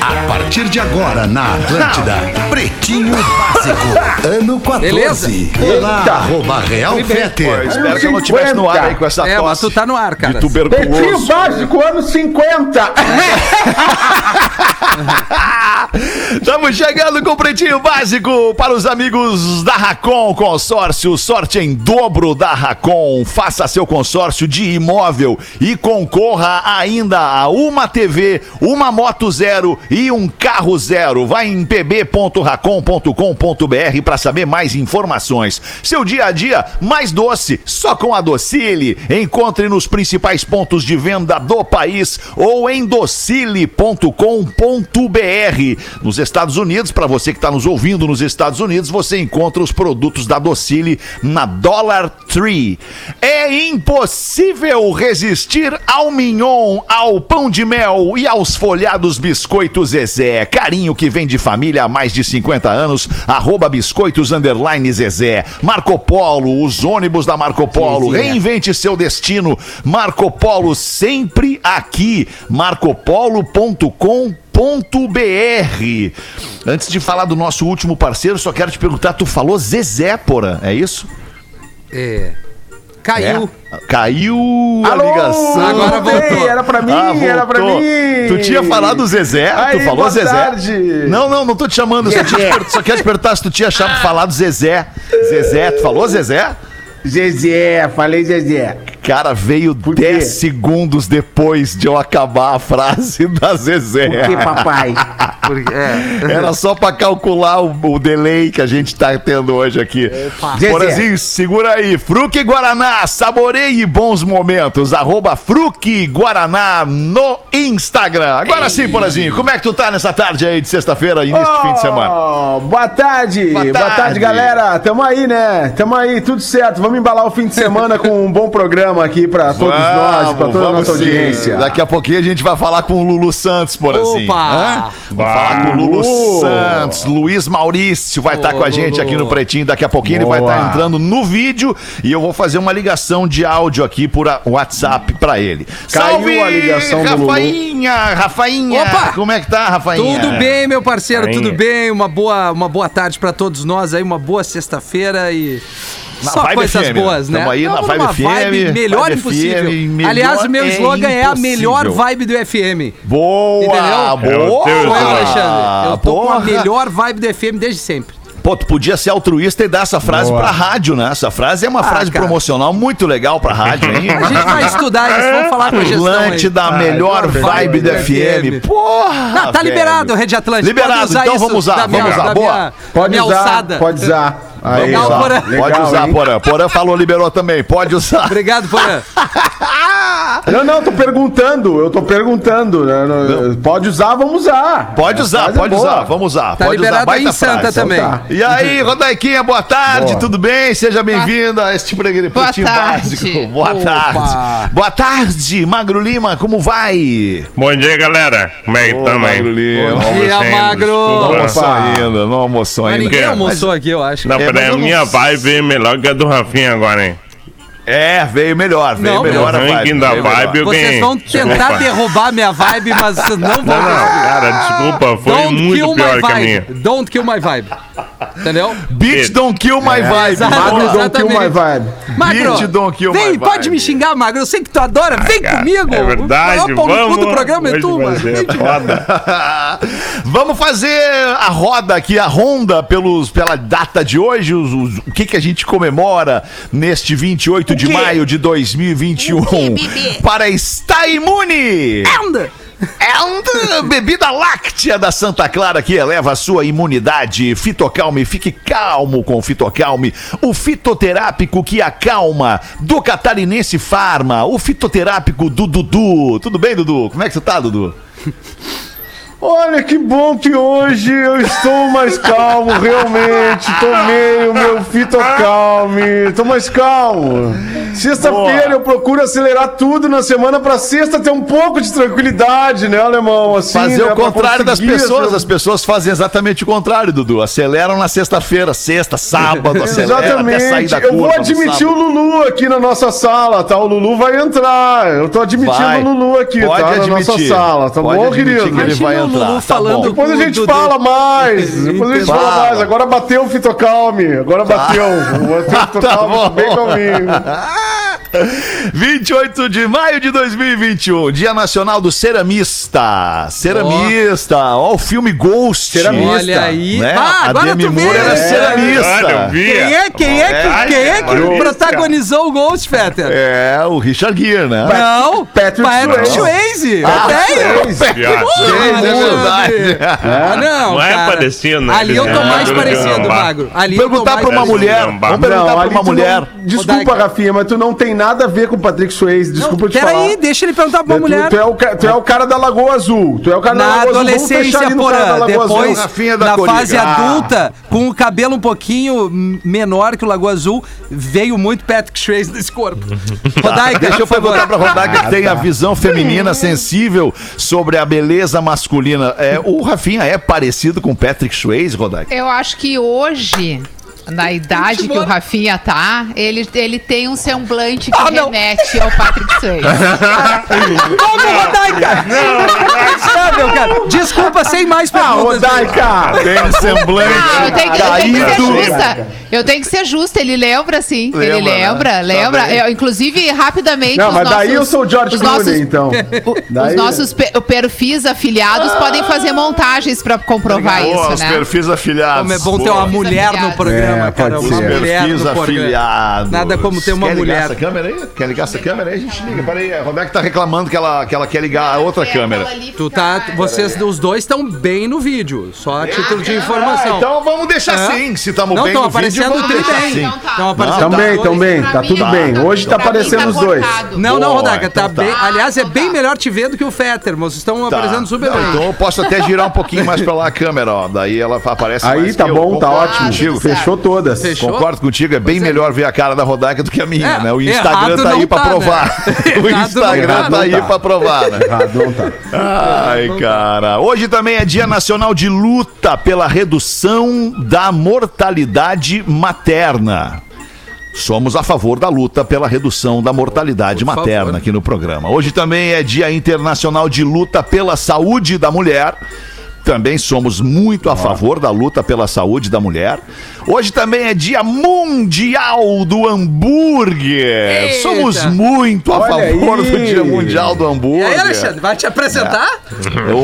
A partir de agora na Atlântida, Pretinho Básico, ano 14. Beleza? Olá, arroba Real Feter. espero que eu não estivesse no ar aí com essa É, mas tosse tu tá no ar, cara. de Pretinho tuberculoso. básico, ano 50. Estamos chegando com o Pretinho Básico para os amigos da Racon Consórcio. Sorte em dobro da Racon. Faça seu consórcio de imóvel e concorra ainda a uma TV, uma moto zero e um carro zero. Vai em pb.racon.com.br para saber mais informações. Seu dia a dia mais doce, só com a Docile. Encontre nos principais pontos de venda do país ou em docile.com.br. Nos Estados Unidos, para você que está nos ouvindo nos Estados Unidos, você encontra os produtos da Docile na Dollar Tree. É impossível resistir ao mignon, ao pão de mel e aos folhados biscoitos Zezé. Carinho que vem de família há mais de 50 anos. Arroba biscoitos underline Zezé. Marco Polo, os ônibus da Marco Polo. Reinvente seu destino. Marco Polo sempre aqui. marcopolo.com .br. Antes de falar do nosso último parceiro, só quero te perguntar, tu falou Zezé, porra, é isso? É. Caiu. É? Caiu a Alô, ligação. Agora voltou. Era pra mim, Ah, era pra mim. Tu tinha falado Zezé? Aí, tu falou boa Zezé? tarde. Não, não, não tô te chamando. Só, tinha só quero te perguntar se tu tinha chamado, falado Zezé. Zezé, tu falou Zezé? Zezé, falei Zezé. Cara, veio quê? 10 segundos depois de eu acabar a frase da Zezé. Por que, papai? Porque- é. Era só pra calcular o, o delay que a gente tá tendo hoje aqui. Porazinho, segura aí. Fruque Guaraná, saboreie bons momentos. Arroba Fruque Guaraná no Instagram. Agora sim, Porazinho, como é que tu tá nessa tarde aí de sexta-feira, início de fim de semana? Oh, boa tarde. Boa Boa tarde. tarde. galera. Tamo aí, né? Tamo aí, tudo certo. Vamos embalar o fim de semana com um bom programa aqui pra todos nós, pra toda a nossa sim. audiência. Daqui a pouquinho a gente vai falar com o Lulu Santos, Porazinho. Opa! Hã? Vamos falar com o Lulu. Santos. Luiz Maurício vai estar Ô, com a gente aqui no Pretinho. Daqui a pouquinho ele vai Boa. estar entrando no vídeo e eu vou fazer uma ligação de áudio aqui por WhatsApp pra ele. Caiu a ligação do Lulu. Rafainha, Rafainha. Opa! Como é que tá, Rafainha? Tudo bem, meu parceiro, Aí. tudo bem? Uma boa, uma boa tarde pra todos nós aí, uma boa sexta-feira e Na só coisas FM, boas, né? Tamo aí na Vibe FM, melhor Vibe impossível. FM, melhor Aliás, o meu é slogan é a impossível. melhor vibe do FM. Boa, Entendeu? boa. É Ah, Alexandre. Eu tô com a melhor vibe do FM desde sempre. Pô, tu podia ser altruísta e dar essa frase Boa. pra rádio, né? Essa frase é uma Ah, frase cara. promocional muito legal pra rádio, hein? A gente vai estudar isso, vamos falar com a gestão aí. Atlântida, a melhor vibe do FM. Porra! Não, tá velho. liberado, Rede Atlântica. Liberado, Pode usar então isso vamos usar, da minha, vamos usar. da Boa. minha- Pode minha usar, alçada. pode usar. Aí, Legal. Porã. Pode usar? Porã. Porã falou, liberou também. Pode usar. Obrigado, Porã. Não, não, tô perguntando, eu tô perguntando. né? Não, Pode usar, vamos usar. Pode usar, é pode boa. usar. Vamos usar. Tá pode usar. Baita em Santa frase. também. Então tá. E aí, Rodaiquinha, boa tarde, Boa. tudo bem? Seja bem-vindo a este programa Boa Pretinho tarde. Básico. Boa Opa. tarde. Boa tarde, Magro Lima, como vai? Bom dia, galera. Como é que aí? Magro Lima. Bom dia, Magro. Não almoçou ainda, não almoçou Mas ainda. ninguém almoçou aqui, eu acho. Não, É, peraí, a minha vibe é melhor que a do Rafinha agora, hein? É, veio melhor, veio Não, melhor o a vibe. da vibe eu Vocês ganhei. vão tentar Desculpa. derrubar minha vibe, mas vocês não vão Não, não, cara, desculpa, foi Don't kill muito my pior que a minha. vibe. Don't kill my vibe. Entendeu? Bitch don't kill my vibe. exato. Magro, don't kill my vibe. Magro, Bitch, don't kill my vem, vibe. pode me xingar, Magro. Eu sei que tu adora. Vem cara, comigo. é verdade, O maior vamos. do programa é tu, mano. foda. Vamos fazer a roda aqui, a ronda pelos, pela data de hoje, os- os- o que, que a gente comemora neste 28 de maio de 2021 para estar imune. Anda. É um bebida láctea da Santa Clara que eleva a sua imunidade. Fitocalme, fique calmo com o Fitocalme. O fitoterápico que acalma do Catarinense Farma. O fitoterápico do Dudu. Tudo bem, Dudu? Como é que você tá, Dudu? Olha que bom que hoje eu estou mais calmo, realmente. Tomei o meu Fitocalme. Estou mais calmo. Sexta-feira eu procuro acelerar tudo na semana pra sexta ter um pouco de tranquilidade, né, alemão? Assim, Fazer né, o contrário das pessoas. As pessoas fazem exatamente o contrário, Dudu. Aceleram na sexta-feira, sexta, sábado, acelera até sair Exatamente. da Eu vou curva admitir o. Lulu aqui na nossa sala, tá? O Lulu vai entrar. Eu tô admitindo Vai. o Lulu aqui, Pode tá? Na nossa admitir. sala, tá Pode bom, admitir querido? que ele vai entrar. Lulu Tá falando bom. Depois a gente fala mais. Depois a gente fala Fala. mais. Agora bateu o Fitocalme. Agora bateu. Bateu o Tá Fitocalme, bom. bem calminho. 28 de maio de 2021, Dia Nacional do Ceramista. Ceramista, ó, o filme Ghost. Ceramista. Olha aí. Né? Ah, a agora Demi. Moore era É. ceramista. Olha, eu vi. Quem é, quem é, que, quem é que É. protagonizou o Ghost, Fetter? É, o Richard Gere, né? Não, Patrick Patrick Swayze. Swayze. Ah, É é verdade. Ah, não, Não é parecido, né? Ali eu tô Eles mais lembram parecido, Magro. Ali Perguntar pra uma mulher. Não, Vamos perguntar pra uma mulher. Desculpa. Rafinha, mas tu não tem nada a ver com o Patrick Swayze. Desculpa te falar. Peraí, deixa ele perguntar pra uma Tu, mulher. tu é o, tu é o cara da Lagoa Azul. Tu é o cara da Na Lagoa Azul. Vamos adolescência, cara da porã, Lagoa depois, Azul. Rafinha da na fase Ah. adulta, com o cabelo um pouquinho menor que o Lagoa Azul, veio muito Patrick Swayze nesse corpo. Rodaica, Deixa eu perguntar pra Rodaica que tem a visão feminina sensível sobre a beleza masculina. É, o Rafinha é parecido com Patrick Swayze, Rodaica? Eu acho que hoje, na idade que o Rafinha tá, ele, ele tem um semblante que Ah, não. remete ao Patrick Swayze. Vamos, Rodaica! Ah, meu cara. Desculpa, sem mais Ah, perguntas. Rodaica! Tem um semblante Não, eu tenho, que, eu tenho que ser justa. Eu tenho que ser justa. Ele lembra, sim. Lembra, ele né? lembra, Tá lembra. bem. Eu, inclusive, rapidamente. Não, os mas daí nossos- eu sou o George os Clooney, nossos- então. o- Daí- os nossos pe- perfis afiliados podem fazer montagens pra comprovar Boa, isso, os né? perfis afiliados. Como é bom ter Boa. uma mulher no programa, É, cara. pode Uma ser. mulher Perfis no programa. afiliados. Nada como ter uma quer mulher. ligar essa câmera aí? Quer ligar essa câmera aí? A gente liga. Peraí, a Roberta tá reclamando que ela, que ela quer ligar a outra câmera. Tu tá, vocês, os dois estão bem no vídeo, só a título de Ah, informação. então vamos deixar Hã? assim. Se estamos bem estão no vídeo, aparecendo vamos deixar bem. assim. Então tá. Estão aparecendo Também, os dois. também. Tá tudo mim, bem. Hoje tá aparecendo tá os dois. Não, não, tá então tá. bem. Aliás, é bem melhor te ver do que o Fetter, mas vocês estão Tá. aparecendo super bem. Então eu posso até girar um pouquinho mais pra lá a câmera, ó. Daí ela aparece Aí mais tá que eu. bom, tá ótimo. Fechou todas. Fechou? Concordo contigo, é bem melhor ver a cara da Rodaica do que a minha, É, né? O Instagram errado tá aí não pra tá, né? provar. O Errado Instagram tá tá. aí pra provar, né? Errado, não tá. Ai, cara. Hoje também é Dia Nacional de Luta pela Redução da Mortalidade Materna. Somos a favor da luta pela redução da mortalidade Por materna favor. aqui no programa. Hoje também é Dia Internacional de Luta pela Saúde da Mulher. Também somos muito a favor da luta pela saúde da mulher. Hoje também é Dia Mundial do Hambúrguer. Eita. Somos muito a Olha favor do aí. Dia Mundial do E Hambúrguer. aí, Alexandre, vai te apresentar? Eu-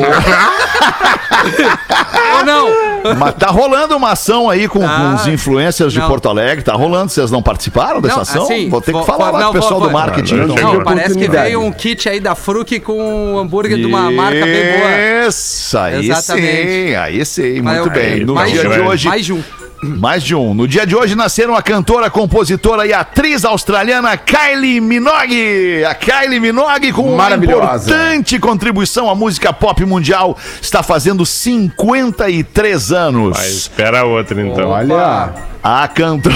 Ou não? Mas tá rolando uma ação aí com, Tá. com os influencers de Não. Porto Alegre. Tá rolando. Vocês não participaram dessa Não, ação? assim, vou ter que vou- falar lá com o pessoal vou- do marketing. Não, então. Não, parece que veio um kit aí da Fruc com um hambúrguer de uma marca bem boa. Isso, aí Exatamente. sim, aí sim, Mas muito eu- bem. No mais dia de um, hoje, Mais de um. Mais de um. No dia de hoje nasceram a cantora, compositora e atriz australiana Kylie Minogue. A Kylie Minogue, com uma importante contribuição à música pop mundial, está fazendo 53 anos. Mas espera outra, então. Olha, A cantora.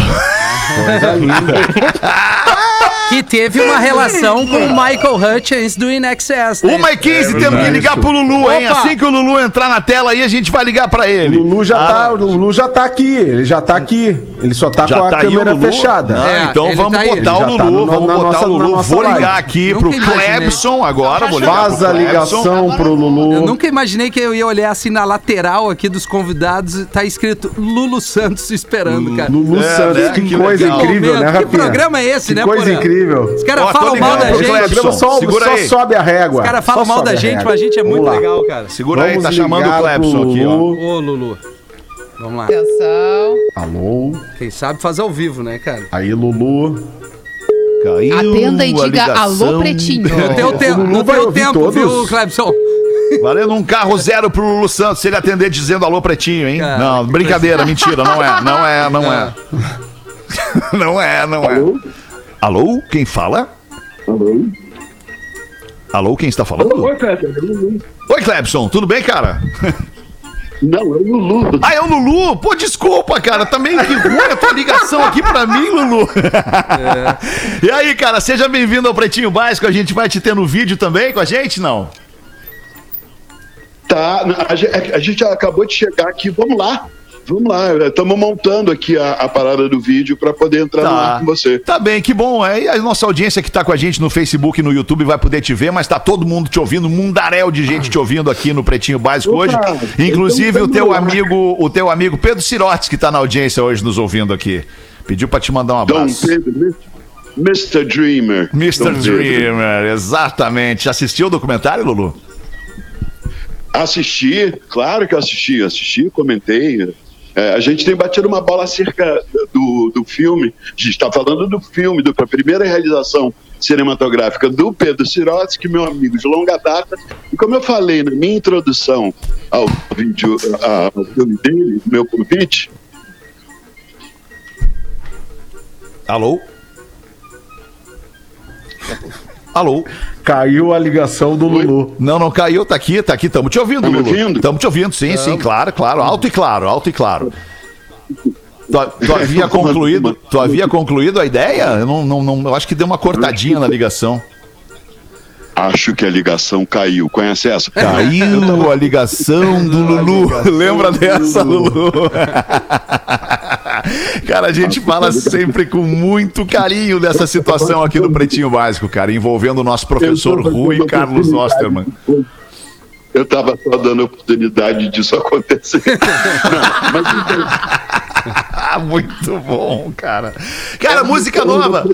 coisa linda. Que teve uma relação com o Michael Hutchins do InXS. né? Uma e 15, temos que ligar pro Lulu, hein? Opa! Assim que o Lulu entrar na tela aí, a gente vai ligar pra O ele. Lulu já, Ah, tá, o Lulu já tá aqui, ele já tá aqui. Ele só tá Já com a tá o câmera fechada. Não, É, então vamos tá botar o Lulu, tá no- vamos na botar nossa- o Lulu. Vou ligar live. aqui Nunca pro. Clebson agora, vou ligar Faz pro a ligação pro Lulu. Eu nunca imaginei que eu ia olhar assim na lateral aqui dos convidados e tá escrito Lulu Santos esperando, cara. Lulu É, Santos, né? que, Que coisa incrível, né, que programa é esse, que né, coisa Porã? Incrível. Os caras falam mal da pro gente. Clebson. Só, Segura só aí. sobe a régua. Os caras falam mal da gente, mas a gente é muito legal, cara. Segura aí, Vamos tá chamando o Clebson aqui, ó. Ô, Lulu. Vamos lá. Atenção. Alô? Quem sabe faz ao vivo, né, cara? Aí, Lulu. Caiu Atenda e diga alô, pretinho. No teu, te Lulu no vai teu ouvir tempo, viu, Clebson? Valendo um carro zero pro Lulu Santos, se ele atender dizendo alô pretinho, hein? Cara, não, brincadeira, mentira, não é, não é, não é. Não é, não é. Alô, quem fala? Alô, quem está falando? Oi, Kleber, é. Oi, Clebson, tudo bem, cara? Não, é o Lulu. Ah, é o Lulu? Pô, desculpa, cara. Também que ruim a tua ligação aqui pra mim, Lulu. E aí, cara, seja bem-vindo ao Pretinho Básico. A gente vai te ter no vídeo também com a gente, não? Tá, a a gente acabou de chegar aqui, vamos lá. Vamos lá, estamos montando aqui a, a parada do vídeo para poder entrar no ar com você. Tá bem, que bom. É, e a nossa audiência que tá com a gente no Facebook e no YouTube vai poder te ver, mas tá todo mundo te ouvindo, um mundaréu de gente te ouvindo aqui no Pretinho Básico Opa, hoje. então Inclusive o tamo teu amigo, o teu amigo Pedro Sirotes, que tá na audiência hoje nos ouvindo aqui. Pediu pra te mandar um Dom abraço. Pedro, Mr. Dreamer. Mr. Dom. Dreamer, exatamente. Assistiu o documentário, Lulu? Assisti, claro que eu assisti, assisti, comentei. É, a gente tem batido uma bola acerca do, do filme. A gente está falando do filme, da primeira realização cinematográfica do Pedro Sirotsky, meu amigo de longa data. E como eu falei na minha introdução ao vídeo, ao filme dele, meu convite, Alô? Alô? Caiu a ligação do Lulu. Não, não caiu, tá aqui, tá aqui, tamo te ouvindo, Tá Lulu. ouvindo? Tamo te ouvindo, sim, sim, claro, claro, alto e claro, alto e claro. Tu, tu havia concluído, tu havia concluído a ideia? Eu não, não, não, eu acho que deu uma cortadinha na ligação. acho que a ligação caiu. Conhece essa? Caiu a ligação do Lulu. Lembra dessa, Lulu? Cara, a gente fala sempre com muito carinho dessa situação aqui do Pretinho Básico, cara, envolvendo o nosso professor Rui Carlos Osterman. Eu estava só dando oportunidade disso acontecer. Não, mas então, Ah, muito bom, cara. Cara, música nova.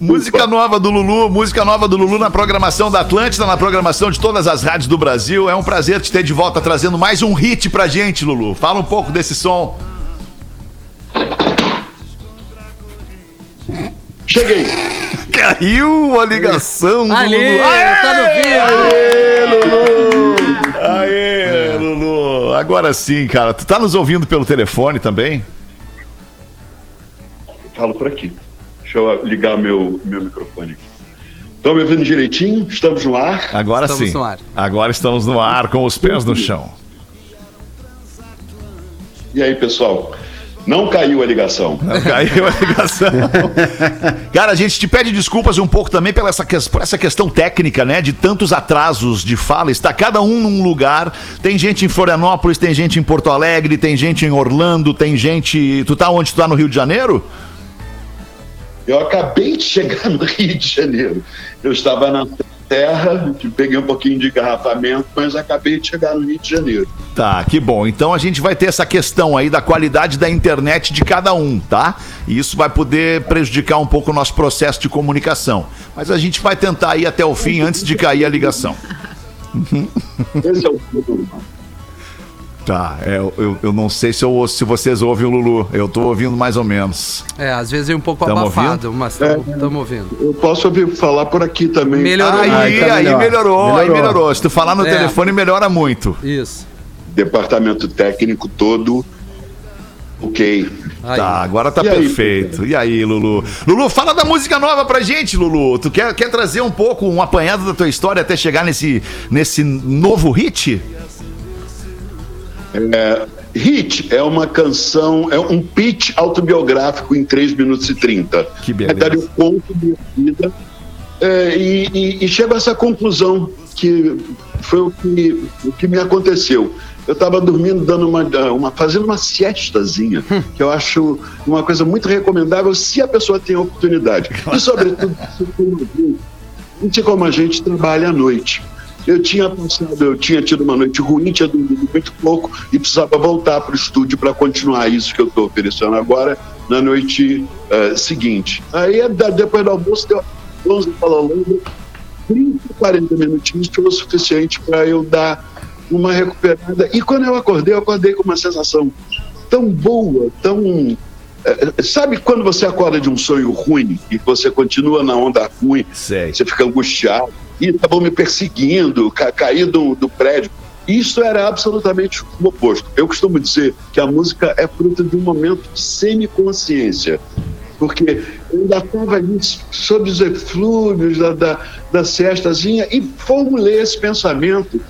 Música nova do Lulu, música nova do Lulu na programação da Atlântida, na programação de todas as rádios do Brasil. É um prazer te ter de volta trazendo mais um hit pra gente, Lulu. Fala um pouco desse som. Cheguei. Caiu a ligação do Lulu. tá no vídeo. Aê, Lulu. Agora sim, cara. Tu tá nos ouvindo pelo telefone também? Falo por aqui. Deixa eu ligar meu, meu microfone aqui. Estão me ouvindo direitinho? Estamos no ar? Agora Estamos sim. no ar. Agora estamos no ar com os pés no chão. E aí, pessoal? Não caiu a ligação. Caiu a ligação. Cara, a gente te pede desculpas um pouco também pela essa, por essa questão técnica, né? De tantos atrasos de fala. Está cada um num lugar. Tem gente em Florianópolis, tem gente em Porto Alegre, tem gente em Orlando, tem gente. Tu tá onde? Tu tá no Rio de Janeiro? Eu acabei de chegar no Rio de Janeiro. Eu estava na Terra, peguei um pouquinho de engarrafamento, mas acabei de chegar no Rio de Janeiro. Tá, que bom. Então a gente vai ter essa questão aí da qualidade da internet de cada um, tá? E isso vai poder prejudicar um pouco o nosso processo de comunicação. Mas a gente vai tentar ir até o fim antes de cair a ligação. Esse é o problema. Tá, é, eu, eu, não sei se, eu, se vocês ouvem o Lulu. Eu tô ouvindo mais ou menos. É, às vezes é um pouco Tamo abafado, mas estamos ouvindo. Eu posso ouvir falar por aqui também. Melhorou. Aí, Aí tá aí melhor. melhorou, aí Melhorou. melhorou. Se tu falar no É. telefone, melhora muito. Isso. Departamento técnico todo. Ok. Aí. Tá, agora tá E aí, perfeito. E aí, Lulu? Lulu, fala da música nova pra gente, Lulu. Tu quer, quer trazer um pouco, um apanhado da tua história até chegar nesse, nesse novo hit? É, Hit é uma canção, é um pitch autobiográfico em 3 minutos e 30. Que beleza. É dar um ponto minha vida. É, e, e, e chego a essa conclusão que foi o que, o que me aconteceu. Eu estava dormindo, dando uma, uma, fazendo uma siestazinha, que eu acho uma coisa muito recomendável se a pessoa tem a oportunidade. E, sobretudo, se como a gente trabalha à noite. Eu tinha pensado, eu tinha tido uma noite ruim, tinha dormido muito pouco e precisava voltar para o estúdio para continuar isso que eu estou oferecendo agora na noite eh, seguinte. Aí, da- depois do almoço, deu 11 para Holanda, 30, 40 minutinhos foi o suficiente para eu dar uma recuperada. E quando eu acordei, eu acordei com uma sensação tão boa, tão. eh, Sabe quando você acorda de um sonho ruim e você continua na onda ruim, Sei. você fica angustiado, estavam me perseguindo, ca caí do, do prédio. Isso era absolutamente o oposto. Eu costumo dizer que a música é fruto de um momento de semiconsciência. Porque eu ainda estava ali sob os eflúvios da, da, da e formulei esse pensamento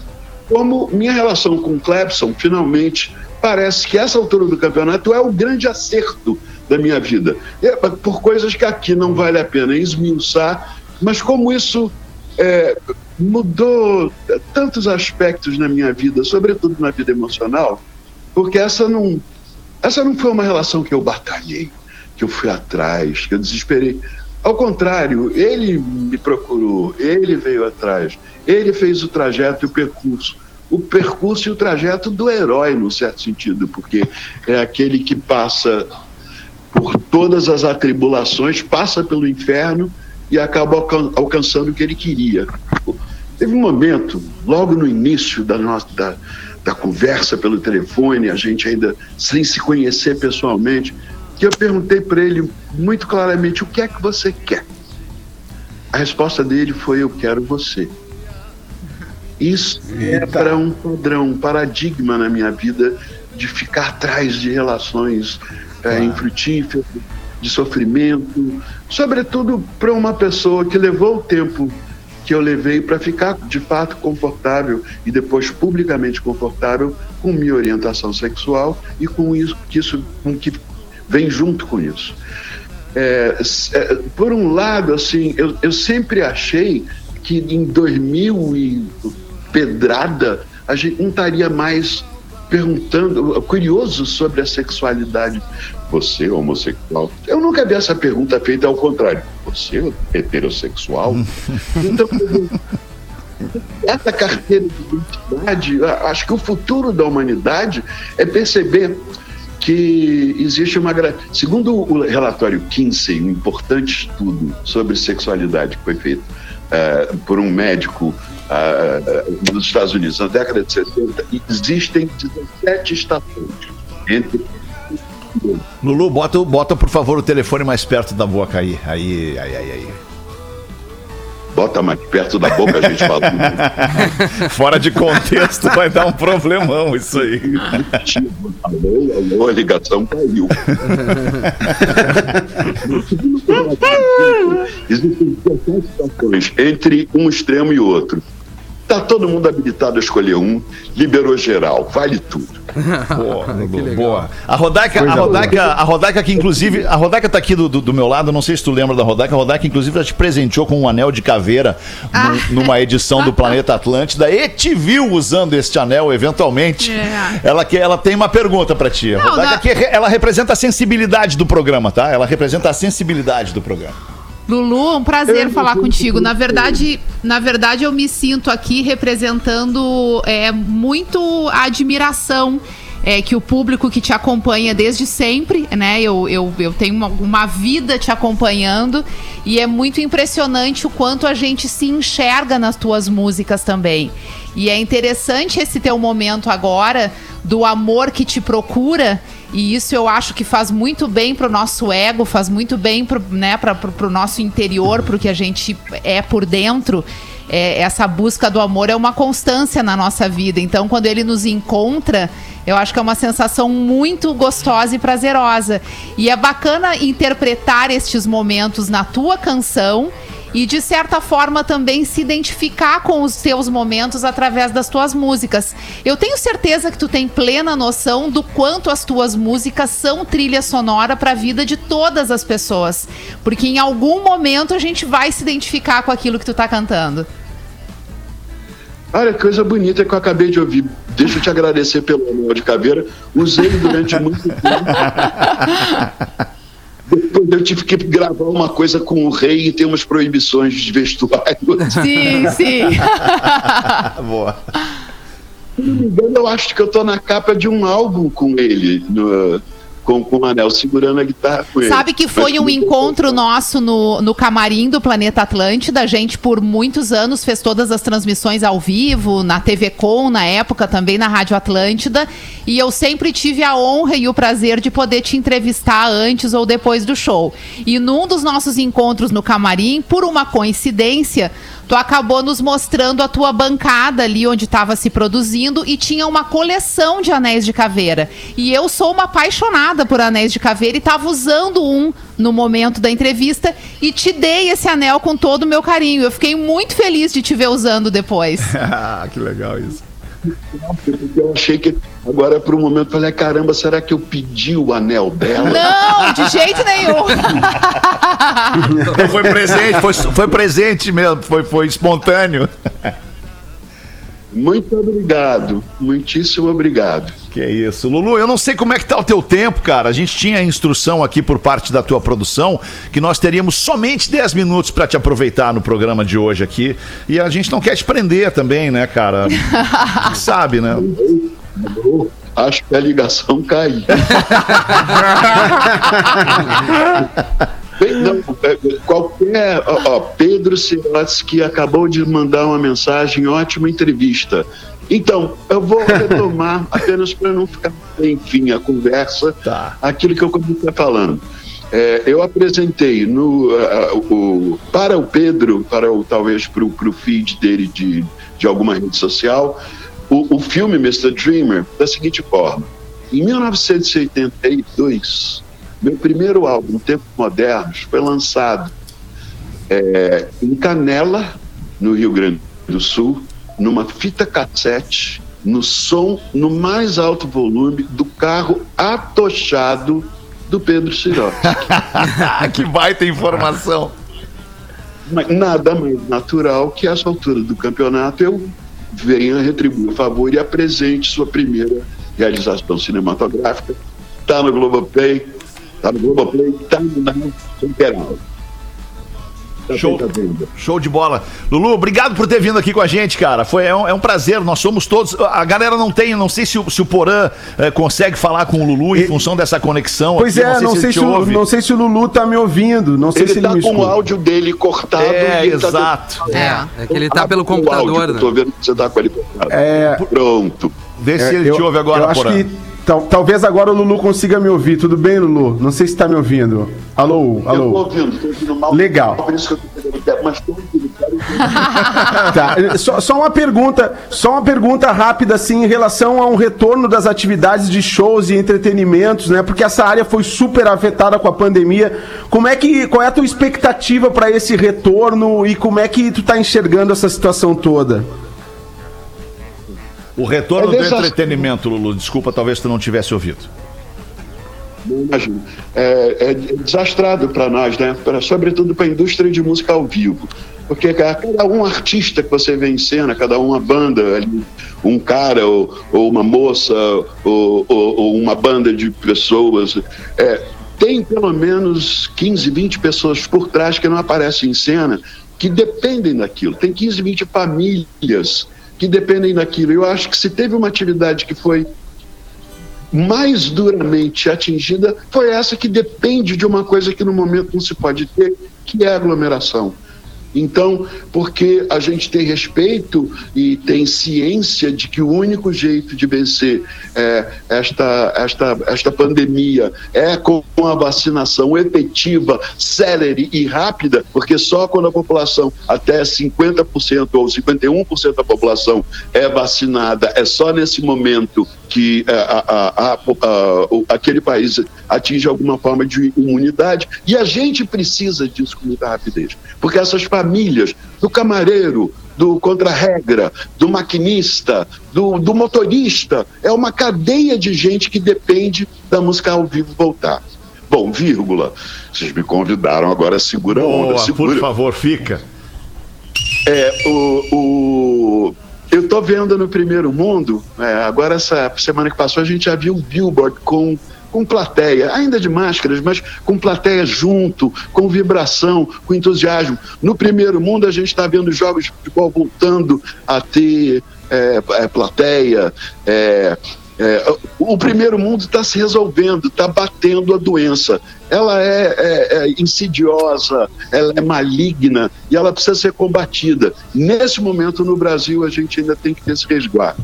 como minha relação com o finalmente, parece que essa altura do campeonato é o grande acerto da minha vida. Por coisas que aqui não vale a pena esmiuçar, mas como isso é, mudou tantos aspectos na minha vida, sobretudo na vida emocional, porque essa não, essa não foi uma relação que eu batalhei, que eu fui atrás, que eu desesperei. Ao contrário, ele me procurou, ele veio atrás, ele fez o trajeto e o percurso. O percurso e o trajeto do herói, no certo sentido, porque é aquele que passa por todas as atribulações, passa pelo inferno e acaba alcan alcançando o que ele queria. Teve um momento, logo no início da nossa da, da conversa pelo telefone, a gente ainda sem se conhecer pessoalmente, que eu perguntei para ele muito claramente o que é que você quer. A resposta dele foi: Eu quero você. Isso era um padrão, um paradigma na minha vida de ficar atrás de relações é, infrutíferas, de sofrimento, sobretudo para uma pessoa que levou o tempo que eu levei para ficar de fato confortável e depois publicamente confortável com minha orientação sexual e com isso que isso com que vem junto com isso. É, é, por um lado, assim, eu, eu sempre achei que em 2000 e pedrada a gente não estaria mais perguntando, curioso sobre a sexualidade. Você é homossexual? Eu nunca vi essa pergunta feita ao contrário. Você é heterossexual? então, essa carteira de identidade, acho que o futuro da humanidade é perceber que existe uma. Segundo o relatório Kinsey, um importante estudo sobre sexualidade que foi feito uh, por um médico uh, nos Estados Unidos na década de 70, existem 17 estações entre. Lulu, bota, bota por favor o telefone mais perto da boca aí. Aí, aí, aí, aí. Bota mais perto da boca, a gente fala. Fora de contexto vai dar um problemão isso aí. alô, alô, a ligação caiu. Existem 17 estações entre um extremo e outro. Tá todo mundo habilitado a escolher um, liberou geral, vale tudo. Boa, boa. A Rodaica, a Rodaica, a Rodaica que inclusive, a Rodaica tá aqui do, do, do meu lado, não sei se tu lembra da Rodaica, a Rodaica inclusive já te presenteou com um anel de caveira num- numa edição do Planeta Atlântida e te viu usando este anel eventualmente. É. Ela, que, ela tem uma pergunta pra ti. A Não, Rodaica na- que re- ela representa a sensibilidade do programa, tá? Ela representa a sensibilidade do programa. Lulu, um prazer falar contigo. Na verdade, na verdade, eu me sinto aqui representando é, muito a admiração é, que o público que te acompanha desde sempre, né? Eu, eu, eu tenho uma, uma vida te acompanhando e é muito impressionante o quanto a gente se enxerga nas tuas músicas também. E é interessante esse teu momento agora do amor que te procura. E isso eu acho que faz muito bem pro nosso ego, faz muito bem pro, né, pra, pro, pro nosso interior, pro que a gente é por dentro. É, essa busca do amor é uma constância na nossa vida. Então, quando ele nos encontra, eu acho que é uma sensação muito gostosa e prazerosa. E é bacana interpretar estes momentos na tua canção e de certa forma também se identificar com os teus momentos através das tuas músicas. Eu tenho certeza que tu tem plena noção do quanto as tuas músicas são trilha sonora para a vida de todas as pessoas, porque em algum momento a gente vai se identificar com aquilo que tu tá cantando. Olha, que coisa bonita que eu acabei de ouvir. Deixa eu te agradecer pelo anel de caveira. Usei durante muito tempo. Depois eu tive que gravar uma coisa com o rei e tem umas proibições de vestuário. Sim, sim. Boa. Se não me engano, eu acho que eu tô na capa de um álbum com ele, no- com, com o anel, segurando a guitarra com ele. Sabe que foi um encontro nosso no, no camarim do Planeta Atlântida. A gente, por muitos anos, fez todas as transmissões ao vivo, na TV Com, na época, também na Rádio Atlântida. E eu sempre tive a honra e o prazer de poder te entrevistar antes ou depois do show. E num dos nossos encontros no camarim, por uma coincidência, tu acabou nos mostrando a tua bancada ali onde estava se produzindo e tinha uma coleção de anéis de caveira. E eu sou uma apaixonada por anéis de caveira e estava usando um no momento da entrevista e te dei esse anel com todo o meu carinho. Eu fiquei muito feliz de te ver usando depois. Ah, que legal isso. Porque eu achei que agora por um momento eu falei, caramba, será que eu pedi o anel dela? Não, de jeito nenhum. Então foi presente, foi, foi presente mesmo, foi, foi espontâneo. Muito obrigado, muitíssimo obrigado. Que é isso. Lulu, eu não sei como é que tá o teu tempo, cara. A gente tinha a instrução aqui por parte da tua produção que nós teríamos somente 10 minutos para te aproveitar no programa de hoje aqui. E a gente não quer te prender também, né, cara? Sabe, né? Acho que a ligação caiu. Não, é, qualquer. Ó, ó, Pedro Sirotsky acabou de mandar uma mensagem, ótima entrevista. Então, eu vou retomar apenas para não ficar, enfim, a conversa, Tá. aquilo que eu comecei falando. É, eu apresentei no, ah, o- para o Pedro, para o, talvez para o feed dele de, de alguma rede social, o, o filme Mr. Dreamer da seguinte forma. Em 1982, meu primeiro álbum, Tempos Modernos, foi lançado é, em Canela, no Rio Grande do Sul, numa fita cassete, no som no mais alto volume do carro atochado do Pedro Sirotsky. que baita informação. Nada mais natural que essa altura do campeonato eu venha retribuir o favor e apresente sua primeira realização cinematográfica. Está no Globoplay, está no Globoplay, está no Interal. Tá Show. Show de bola. Lulu, obrigado por ter vindo aqui com a gente, cara. Foi, é, um, é um prazer. Nós somos todos. A galera não tem, não sei se o, se o Porã eh, consegue falar com o Lulu em função dessa conexão. Pois aqui. é, não sei, ele se te o, ouve. não sei se o Lulu tá me ouvindo. Não sei Ele se ele está me com o áudio dele cortado. É, tá exato. É, é que ele tá pelo o computador, áudio, né? Eu tô vendo que você tá com ele cortado. É, Pronto. Vê se É, ele eu, te ouve agora, eu acho Porã. que tal- talvez agora o Lulu consiga me ouvir. Tudo bem, Lulu? Não sei se tá me ouvindo. Alô, Eu tô alô. ouvindo, tô ouvindo mal. Legal. Por isso que eu tô pegando tempo, mas tô ouvindo. ouvir. Tá, só, só uma pergunta, só uma pergunta rápida assim em relação a um retorno das atividades de shows e entretenimentos, né? Porque essa área foi super afetada com a pandemia. Como é que qual é a tua expectativa para esse retorno e como é que tu tá enxergando essa situação toda? O retorno É do entretenimento, Lulu. Desculpa, talvez tu não tivesse ouvido. Não imagino. É, é desastrado para nós, né? Pra, sobretudo para a indústria de música ao vivo. Porque ca- cada um artista que você vê em cena, cada uma banda, ali, um cara ou, ou uma moça ou, ou- ou uma banda de pessoas, é, tem pelo menos 15, 20 pessoas por trás que não aparecem em cena que dependem daquilo. Tem 15, 20 famílias que dependem daquilo. Eu acho que se teve uma atividade que foi mais duramente atingida foi essa que depende de uma coisa que no momento não se pode ter, que é a aglomeração. Então, porque a gente tem respeito e tem ciência de que o único jeito de vencer é, esta, esta, esta pandemia é com a vacinação efetiva, célere e rápida, porque só quando a população, até 50% ou 51% da população é vacinada, é só nesse momento que é, a- a- a- aquele país atinge alguma forma de imunidade. E a gente precisa disso com muita rapidez. Porque essas famílias, do camareiro, do contra-regra, do maquinista, do, do motorista, é uma cadeia de gente que depende da música ao vivo voltar. Bom, vírgula. Vocês me convidaram, agora segura a onda. Boa, segura. por favor, fica. É, o, o- eu estou vendo no primeiro mundo, é, agora essa semana que passou, a gente já viu o Billboard com, com plateia, ainda de máscaras, mas com plateia junto, com vibração, com entusiasmo. No primeiro mundo, a gente está vendo jogos de futebol voltando a ter é, é, plateia. é, é, o primeiro mundo está se resolvendo, está batendo a doença. Ela é, é- é insidiosa, ela é maligna e ela precisa ser combatida. Nesse momento, no Brasil, a gente ainda tem que ter esse resguardo.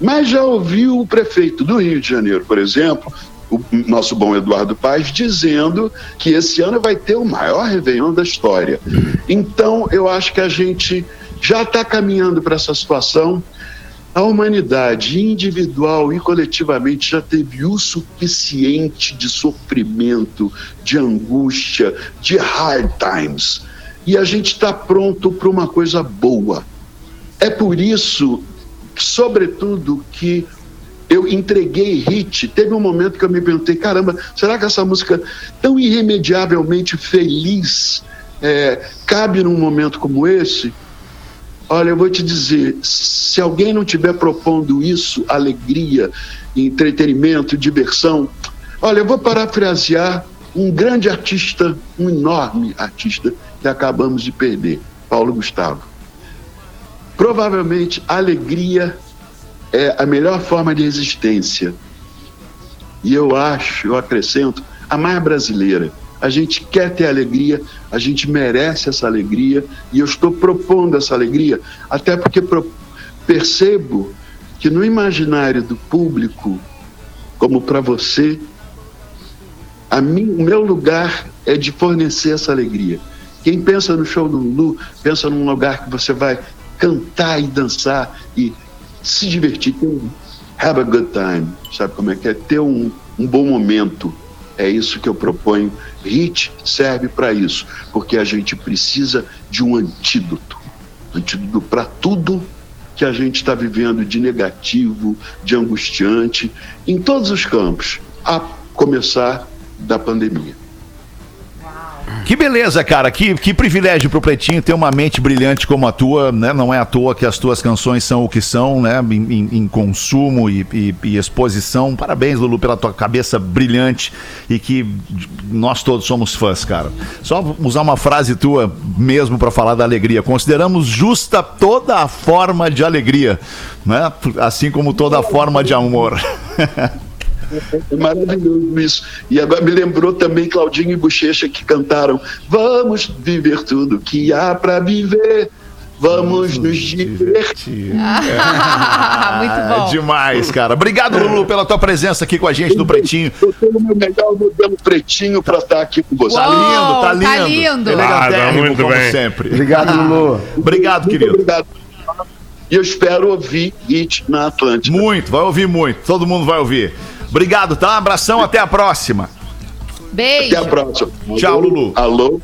Mas já ouviu o prefeito do Rio de Janeiro, por exemplo, o nosso bom Eduardo Paz dizendo que esse ano vai ter o maior Réveillon da história. Então, eu acho que a gente já está caminhando para essa situação. A humanidade, individual e coletivamente, já teve o suficiente de sofrimento, de angústia, de hard times. E a gente está pronto para uma coisa boa. É por isso, sobretudo, que eu entreguei hit. Teve um momento que eu me perguntei: caramba, será que essa música tão irremediavelmente feliz é, cabe num momento como esse? Olha, eu vou te dizer: se alguém não estiver propondo isso, alegria, entretenimento, diversão, olha, eu vou parafrasear um grande artista, um enorme artista que acabamos de perder, Paulo Gustavo. Provavelmente a alegria é a melhor forma de resistência. E eu acho, eu acrescento, a mais brasileira. A gente quer ter alegria, a gente merece essa alegria e eu estou propondo essa alegria, até porque percebo que no imaginário do público, como para você, a mim, o meu lugar é de fornecer essa alegria. Quem pensa no show do Lulu, pensa num lugar que você vai cantar e dançar e se divertir, ter um, have a good time, sabe como é que é? Ter um, um bom momento. É isso que eu proponho. HIT serve para isso, porque a gente precisa de um antídoto. Antídoto para tudo que a gente está vivendo de negativo, de angustiante, em todos os campos, a começar da pandemia. Que beleza, cara. Que, que privilégio pro Pretinho ter uma mente brilhante como a tua, né? Não é à toa que as tuas canções são o que são, né? Em, em- consumo e, e- e exposição. Parabéns, Lulu, pela tua cabeça brilhante e que nós todos somos fãs, cara. Só usar uma frase tua mesmo pra falar da alegria. Consideramos justa toda a forma de alegria, né? Assim como toda a forma de amor. É maravilhoso isso. E agora me lembrou também Claudinho e Bochecha que cantaram Vamos viver tudo que há para viver. Vamos nos divertir. Muito É bom. demais, cara. Obrigado, Lulu, pela tua presença aqui com a gente no Pretinho. Eu tenho o meu melhor modelo pretinho para estar aqui com você. Tá lindo, tá lindo. tá lindo. Elegantérrimo, Ah, tá muito como bem. sempre. Obrigado, Lulu. Obrigado, Muito querido. obrigado. E eu espero ouvir Hit na Atlântica. Muito, vai ouvir muito. Todo mundo vai ouvir. Obrigado, tá? Um abração, até a próxima. Beijo. Até a próxima. Tchau, Lulu. Alô?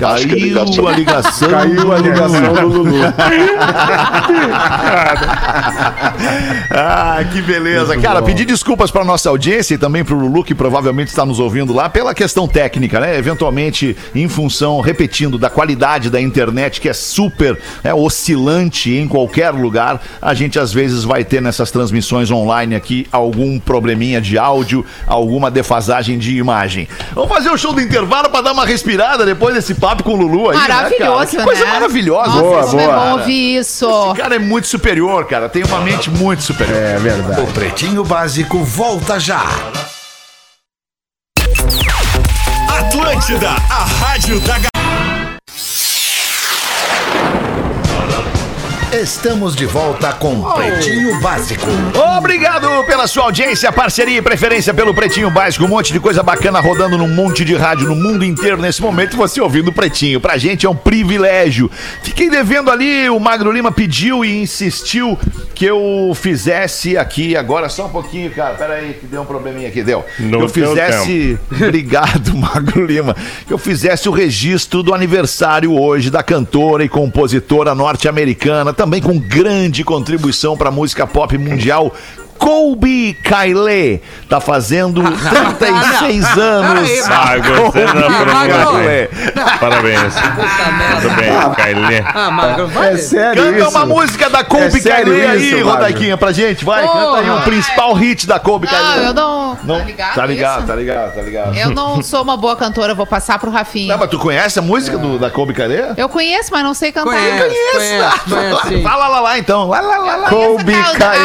Caiu a ligação. Caiu a ligação do Lulu. Ah, que beleza. Cara, pedir desculpas para nossa audiência e também pro Lulu, que provavelmente está nos ouvindo lá, pela questão técnica, né? Eventualmente, em função, repetindo, da qualidade da internet, que é super é, oscilante em qualquer lugar, a gente às vezes vai ter nessas transmissões online aqui algum probleminha de áudio, alguma defasagem de imagem. Vamos fazer o show do intervalo para dar uma respirada depois desse papo com o Lulu aí, né, cara? Maravilhoso, Que coisa né? maravilhosa. Nossa, Boa, como é boa. bom ouvir isso. Esse cara é muito superior, cara. Tem uma mente muito superior. É verdade. O Pretinho Básico volta já. Atlântida, a rádio da Estamos de volta com Pretinho Básico. Obrigado pela sua audiência, parceria e preferência pelo Pretinho Básico. Um monte de coisa bacana rodando num monte de rádio no mundo inteiro nesse momento. e Você ouvindo o Pretinho. Pra gente é um privilégio. Fiquei devendo ali, o Magro Lima pediu e insistiu que eu fizesse aqui agora só um pouquinho, cara. Pera aí, que deu um probleminha aqui, deu. No que eu fizesse. Obrigado, Magro Lima. Que eu fizesse o registro do aniversário hoje da cantora e compositora norte-americana, também com grande contribuição para a música pop mundial. Colby Kylie tá fazendo 36 anos. Ah, gostei da. Kylie. Parabéns. Tudo bem, Kailê. Ah, Magro, vai. É sério Canta isso? uma música da Colby É aí, isso? Rodaiquinha, pra gente, vai. Canta aí o Porra. principal hit da Colby Não, Kylie. eu não. Não, Tá ligado? tá ligado, isso? tá ligado, tá ligado. Eu não sou uma boa cantora, vou passar pro Rafinha. Não, mas tu conhece a música do, da Colby Kylie? Eu conheço, mas não sei cantar. Conhece, conhece, conhece sim. Fala lá, lá então. Lá, lá, lá, lá. Colby Essa cara-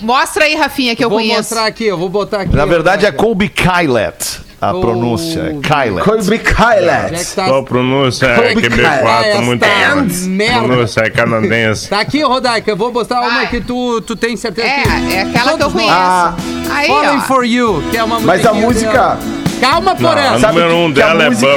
Mostra aí, Rafinha, que eu Vou conheço. mostrar aqui, eu vou botar aqui. Na verdade é Colby Kylet. a pronúncia. Kylet. Colby é Kylet. tá? Qual pronúncia é Esta QB4 muito bom. merda. Pronúncia é canadense. Tá aqui, Rodaica, eu vou mostrar uma que tu, tu tem certeza que... É, é aquela que eu conheço. Ah, Aí, Falling ó. for You, que é uma Mas a música. Calma, Não, Porã. a número um dela é música.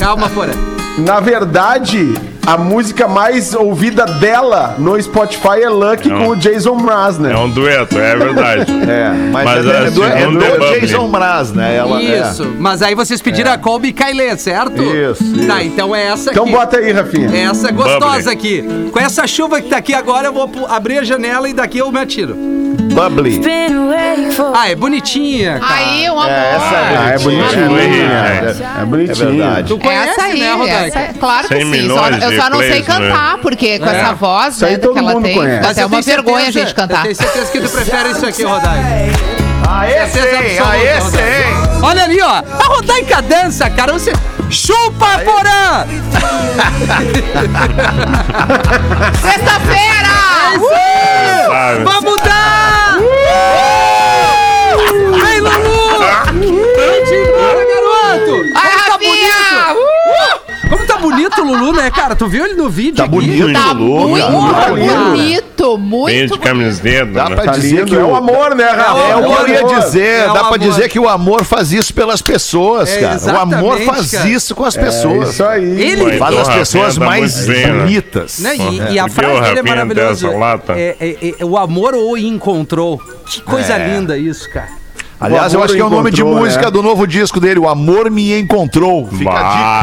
Calma, Porã. Na verdade, a música mais ouvida dela no Spotify é Lucky Não. com o Jason Mraz, né? É um dueto, é verdade. É, mas, Mas é, do, é do é Bubbly. Jason Mraz, né? Ela, Isso. Mas aí vocês pediram a Colby Kylie, certo? Isso, Tá, isso. então é essa aqui. Então bota aí, Rafinha. Essa gostosa Bubbly. aqui. Com essa chuva que tá aqui agora, eu vou abrir a janela e daqui eu me atiro. É. Bubbly. Ah, é bonitinha. Cara. Aí, um amor. É, essa é Ah, é bonitinha. bonitinho. É, É É bonitinho. verdade. Tu conhece, essa aí, né, Rodaica? essa, é- claro que 100 sim. Só, eu só não sei né? cantar, porque com É. essa voz Isso aí né, que ela tem, conhece. até eu uma vergonha a gente cantar. Eu tenho certeza que tu prefere isso aqui, Rodaica. Aê, Certeza sim, absoluta, aê, sim. Olha ali, ó. A Rodaica dança, cara. Você... Chupa, Porã! Sexta-feira! Sabe? Vamos dar! Vem, bonito o Lulu, né, cara? Tu viu ele no vídeo Tá aqui? bonito, Tá Lulu, muito cara. bonito, Bem muito de bonito. camiseta, Dá né? pra Tá dizer lindo. que É o amor, né, Rafa? É o que eu ia dizer, É dá pra dizer que o amor faz isso pelas pessoas, É, cara. O amor faz cara. isso com as É pessoas. isso aí. Ele- Faz Então, as pessoas tá mais né? bonitas. Né? E, É. e a frase dele é maravilhosa. É, é- é- o amor o encontrou. Que coisa É. linda isso, cara. Aliás, eu acho que é o nome de música né? do novo disco dele, O Amor Me Encontrou. Fica a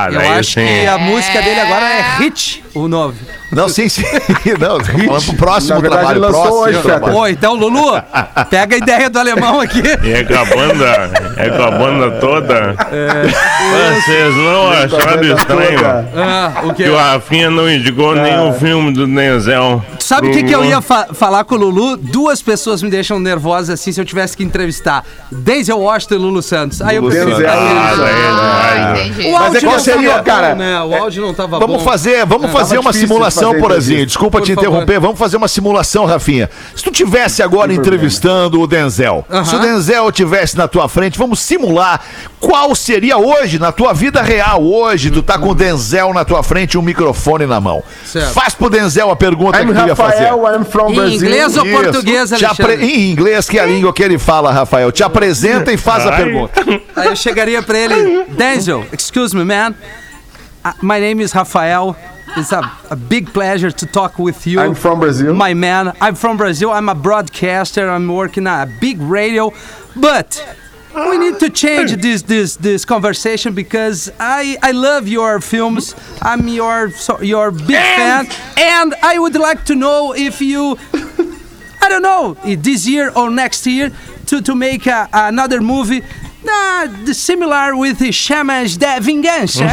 dica. Bah, Eu acho sim. que a música dele agora é Hit, o novo. Não, sim, sim. Não, falando pro próximo Na verdade, trabalho. lançou próximo hoje, trabalho. Pô, então, Lulu, pega a ideia do alemão aqui. E é com a banda, é com a banda toda. Vocês não acharam estranho Ah, o que? que o Rafinha não indicou nenhum filme do Denzel? Sabe o que, que eu ia fa- falar com o Lulu? Duas pessoas me deixam nervosa assim se eu tivesse que entrevistar. Denzel Washington e Lulu Santos. Aí eu ficar Ah, é Ah, né? O Mas é qual seria, tava cara? bom, né? O áudio não tava Vamos bom. fazer, vamos fazer tava uma simulação, fazer Porazinho. Desculpa Por te favor. interromper. Vamos fazer uma simulação, Rafinha. Se tu tivesse agora entrevistando o Denzel, se o Denzel tivesse na tua frente, vamos simular qual seria hoje, na tua vida real, hoje, tu tá com o Denzel na tua frente e um microfone na mão. Certo. Faz pro Denzel a pergunta I'm que tu ia fazer. Rafael, I'm from Em Brazil. inglês ou português, Alexandre? Em inglês, que é a língua que ele fala, Rafael. Te apresenta e faz a pergunta. Aí eu chegaria pra ele, Denzel, excuse me, man. Uh, my name is Rafael. It's a, a big pleasure to talk with you. I'm from Brazil. My man, I'm from Brazil. I'm a broadcaster. I'm working at a big radio, but we need to change this this this conversation because I I love your films. I'm your so, your big fan, and I would like to know if you I don't know this year or next year to to make a, another movie. Uh, similar with the Chamas da Vingança.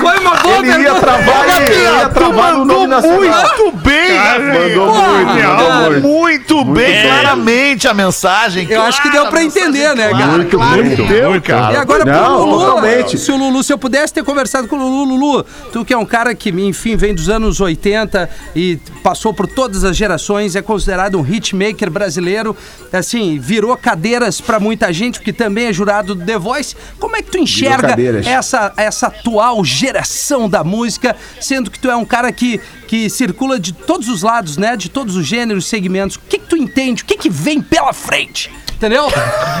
Foi uma boa Ele ia travar, ele ia travar no. Muito bem. Mandou muito, muito. Bem, claramente a mensagem. Eu acho que deu pra entender, né, cara? Muito, muito. Deu, Muito. cara. E agora pro Não, Lulu, totalmente. se o Lulu, se eu pudesse ter conversado com o Lulu, Lulu, tu que é um cara que, enfim, vem dos anos 80 e passou por todas as gerações, é considerado um hitmaker brasileiro, assim, virou cadeiras pra muita gente, porque também é jurado do The Voice. Como é que tu enxerga essa, essa atual geração da música, sendo que tu é um cara que, que circula de todos os lados, né? De todos os gêneros, segmentos. O que, que tu entende? O que, que vem pela frente? Entendeu?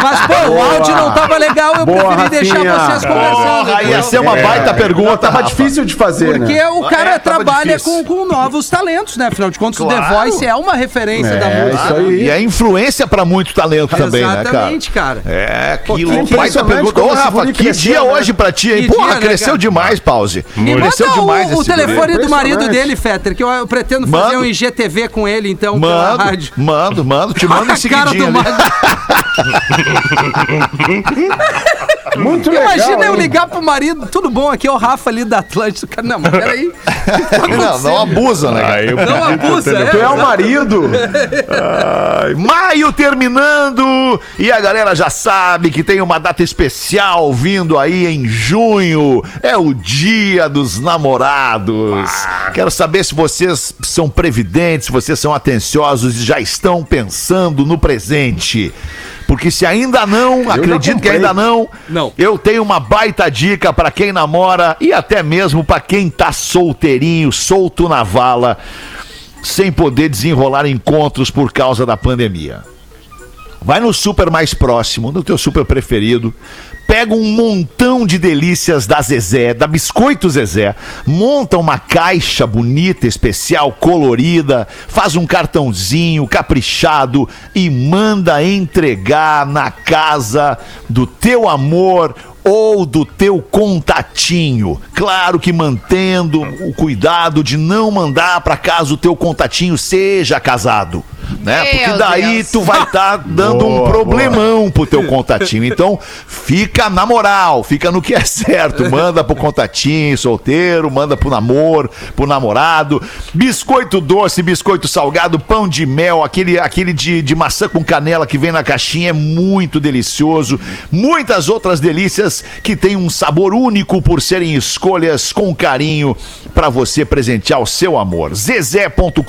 Mas, pô, o áudio não tava legal, eu Boa, preferi deixar Rafinha. vocês conversando. Porra, ia ser uma baita pergunta, Tava Rafa. difícil de fazer, Porque né? o cara É, trabalha com, com novos talentos, né? Afinal de contas, o The Claro. Voice é uma referência da É, música. isso aí. E é influência pra muito talento também, né, cara? Exatamente, cara. É, Pô, que baita impressionante pergunta. Ô, Rafa, que cresceu, dia né? hoje pra ti, hein? Que Porra, dia, né, cresceu cara? demais, Pause. Me Cresceu demais o, o esse guri. telefone do marido dele, Fetter, que eu, eu pretendo Mando. fazer um IGTV com ele, então, Mando, rádio. mando, mando. Te mando em A cara do. Muito legal. Imagina eu ligar pro marido, tudo bom, aqui é o Rafa ali da Atlântica. Cara, Não, mas peraí. Não, não abusa, né? cara? Não abusa, Tu é é. o marido. Ai, Maio terminando e a galera já sabe que tem uma data especial vindo aí em junho. É o Dia dos Namorados. Quero saber se vocês são previdentes, se vocês são atenciosos e já estão pensando no presente. Porque se ainda não, acredito que ainda não, Não. eu tenho uma baita dica pra quem namora e até mesmo pra quem tá solteirinho, solto na vala, sem poder desenrolar encontros por causa da pandemia. Vai no super mais próximo, no teu super preferido, pega um montão de delícias da Zezé, da Biscoito Zezé, monta uma caixa bonita, especial, colorida, faz um cartãozinho caprichado e manda entregar na casa do teu amor ou do teu contatinho. Claro que mantendo o cuidado de não mandar para casa o teu contatinho seja casado, né? Meu Porque daí Deus. tu vai estar dando um Boa, problemão pro teu contatinho. Então, fica na moral, fica no que é certo. Manda pro contatinho solteiro, manda pro namoro, pro namorado. Biscoito doce, biscoito salgado, pão de mel, aquele, aquele de, de maçã com canela que vem na caixinha é muito delicioso. Muitas outras delícias que têm um sabor único por serem escolhas com carinho para você presentear o seu amor. zezé.com.br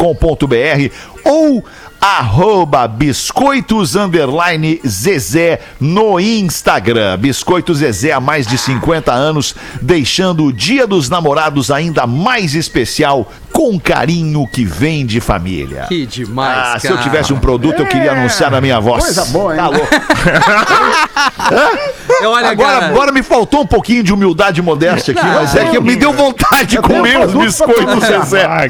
ou arroba biscoitos underline Zezé no Instagram. Biscoitos Zezé há mais de 50 anos, deixando o Dia dos Namorados ainda mais especial com carinho que vem de família. Que demais, Ah, se eu cara. tivesse um produto, eu queria anunciar na minha voz. Coisa boa, hein? Tá louco. Olha, Agora, cara, agora me faltou um pouquinho de humildade e modéstia aqui, mas é que me deu vontade de comer os biscoitos. Zezé. Cara.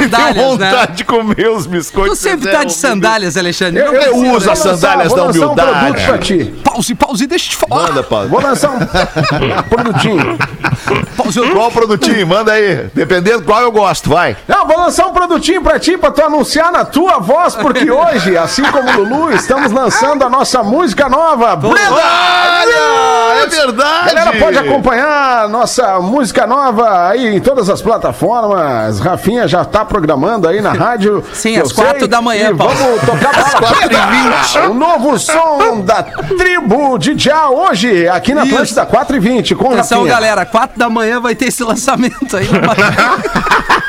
Me deu vontade né? de comer os biscoitos Zezé. Tá de sandálias, Alexandre. Eu, Eu uso as sandálias vou da lançar um humildade. produto pra ti. Pause, pause, deixa eu te falar. Manda, Paulo. Vou lançar um produtinho. Pause, eu- Qual produtinho? Manda aí. Dependendo qual eu gosto, vai. Não, vou lançar um produtinho pra ti, pra tu anunciar na tua voz, porque hoje, assim como o Lulu, estamos lançando a nossa música nova, Brenda! Olha, é verdade. Galera, pode acompanhar a nossa música nova aí em todas as plataformas. Rafinha já tá programando aí na rádio. Sim, às quatro sei. da manhã, Paulo. vamos tocar preta. O novo som da tribo de Já hoje, aqui na. Atlântida 4 e 20 com Atenção, Rafinha. galera, quatro da manhã vai ter esse lançamento aí.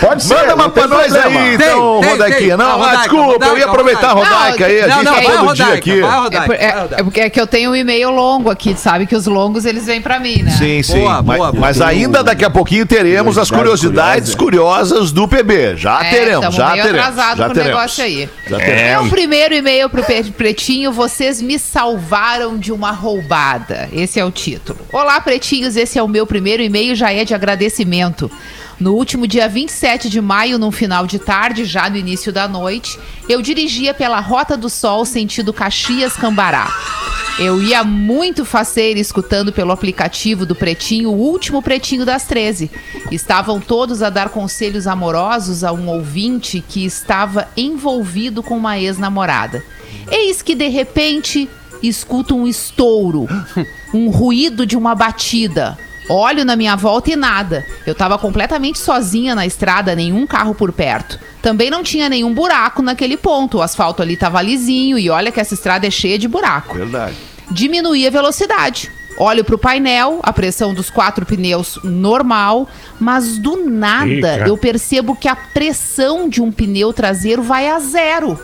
Pode ser, Manda uma pra nós problema. aí, Tem, então, tem, Rodaiquinha. tem. Não, Ah, Rodaica, desculpa, eu Rodaica, ia aproveitar a Rodaica. Aí. A gente não, tá todo dia Rodaica, aqui. vai, É, por- é- é porque é que eu tenho um e-mail longo aqui, tu sabe que os longos eles vêm pra mim, né? Sim, sim. Boa, mas, boa, boa. mas ainda daqui a pouquinho teremos as curiosidades curiosas do PB. Já É, teremos, já meio teremos. atrasado já com o teremos. negócio aí. Já teremos. É, Meu primeiro e-mail pro Pretinho, vocês me salvaram de uma roubada. Esse é o título. Olá, Pretinhos, esse é o meu primeiro e-mail, já é de agradecimento. No último dia 27 de maio, num final de tarde, já no início da noite, eu dirigia pela Rota do Sol sentido Caxias-Cambará. Eu ia muito faceira escutando pelo aplicativo do Pretinho o último Pretinho das 13. Estavam todos a dar conselhos amorosos a um ouvinte que estava envolvido com uma ex-namorada. Eis que de repente escuto um estouro, um ruído de uma batida. Olho na minha volta e nada. Eu tava completamente sozinha na estrada, nenhum carro por perto. Também não tinha nenhum buraco naquele ponto. O asfalto ali tava lisinho e olha que essa estrada é cheia de buraco Verdade. diminuir a velocidade. Olho pro painel, a pressão dos quatro pneus normal, mas do nada Eita. eu percebo que a pressão de um pneu traseiro vai a zero.